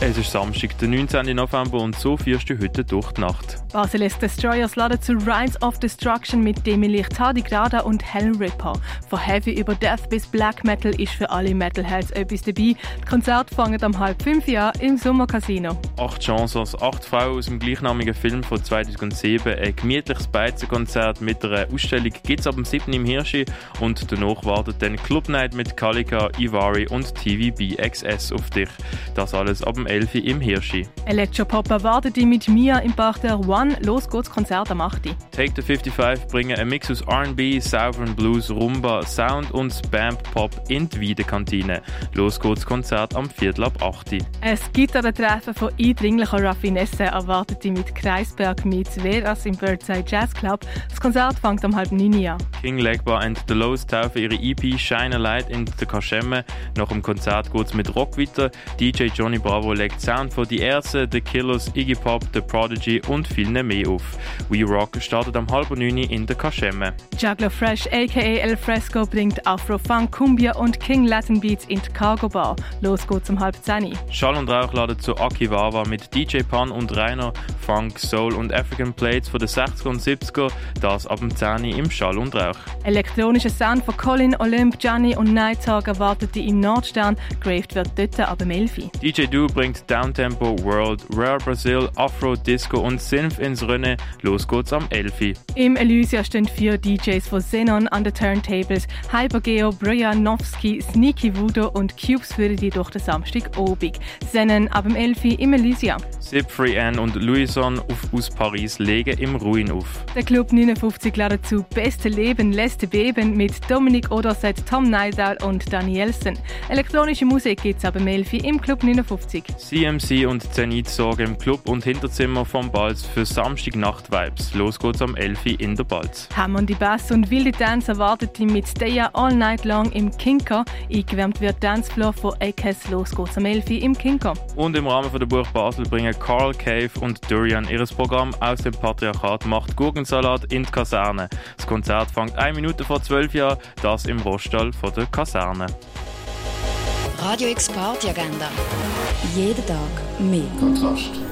Es ist Samstag, der 19. November und so führst du heute durch die Nacht. Basilisk Destroyers laden zu Rise of Destruction mit Demi Lichthardy Grada und Hell Ripper. Von Heavy über Death bis Black Metal ist für alle Metalheads etwas dabei. Die Konzerte fangen am halb fünf Jahr im Sommercasino. Acht Chancers, acht Frauen aus dem gleichnamigen Film von 2007. Ein gemütliches Beizenkonzert mit einer Ausstellung gibt es ab dem 7. im Hirschi und danach wartet dann Club Night mit Kalika, Ivari und TVBXS auf dich. Das alles ab dem 11. im Hirschi. Electropop erwartet dich mit Mia im Park der One. Los geht's Konzert am 8. Take the 55 bringen einen Mix aus R&B, Southern Blues, Rumba, Sound und Spamp Pop in die Wiedekantine. Los geht's Konzert am Viertel ab 8. Es gibt an Treffen von eindringlicher Raffinesse erwartet dich mit Kreisberg meets Veras im Birdside Jazz Club. Das Konzert fängt am halb 9 an. King Legba und The Lows taufen ihre EP Shine a Light in der Kaschemme. Nach dem Konzert geht's mit Rock weiter. DJ Johnny Bravo legt Sound von Die Ärzte, The Killers, Iggy Pop, The Prodigy und vielen mehr auf. We Rock startet am halb neun in der Kaschemme. Juggler Fresh aka El Fresco bringt Afro Funk, Cumbia und King Latin Beats in die Cargo Bar. Los geht's um halb zehn. Schall und Rauch laden zu Akiwawa mit DJ Pan und Rainer, Funk, Soul und African Plates von den 60er und 70er. Das ab dem 10 im Schall und Rauch. Elektronischer Sound von Colin, Olymp, Gianni und Nighthawk erwartet die im Nordstern. Graved wird dort ab dem 11. DJ Du bringt Downtempo, World, Rare Brazil, Afro, Disco und Synth ins Rennen. Los geht's am 11. Im Elysia stehen vier DJs von Xenon an den Turntables. Hypergeo, Brojanowski, Sneaky Voodoo und Cubes führen die durch den Samstag obig. Xenon ab dem 11 im Elysia. Sip Free Anne und Louison auf, aus Paris legen im Ruin auf. Der Club 59 ladet zu Beste Leben, Letzte Beben mit Dominik Oderset, Tom Neidahl und Danielsen. Elektronische Musik gibt's ab dem 11 im Club 59. CMC und Zenit sorgen im Club und Hinterzimmer vom Balz für Samstagnacht-Vibes. Los geht's am 11 in der Balz. Hammond die Bass und wilde Dance erwartet die mit Stay All Night Long im Kinker. Eingewärmt wird Dancefloor von AKS. Los geht's am 11 im Kinker. Und im Rahmen von der Buch Basel bringen Carl Cave und Durian ihres Programm aus dem Patriarchat macht Gurkensalat in die Kaserne. Das Konzert fängt eine Minute vor 12 Jahren, das im Roststall von der Kaserne. Radio X Party Agenda. Jeden Tag mehr. Kontrast.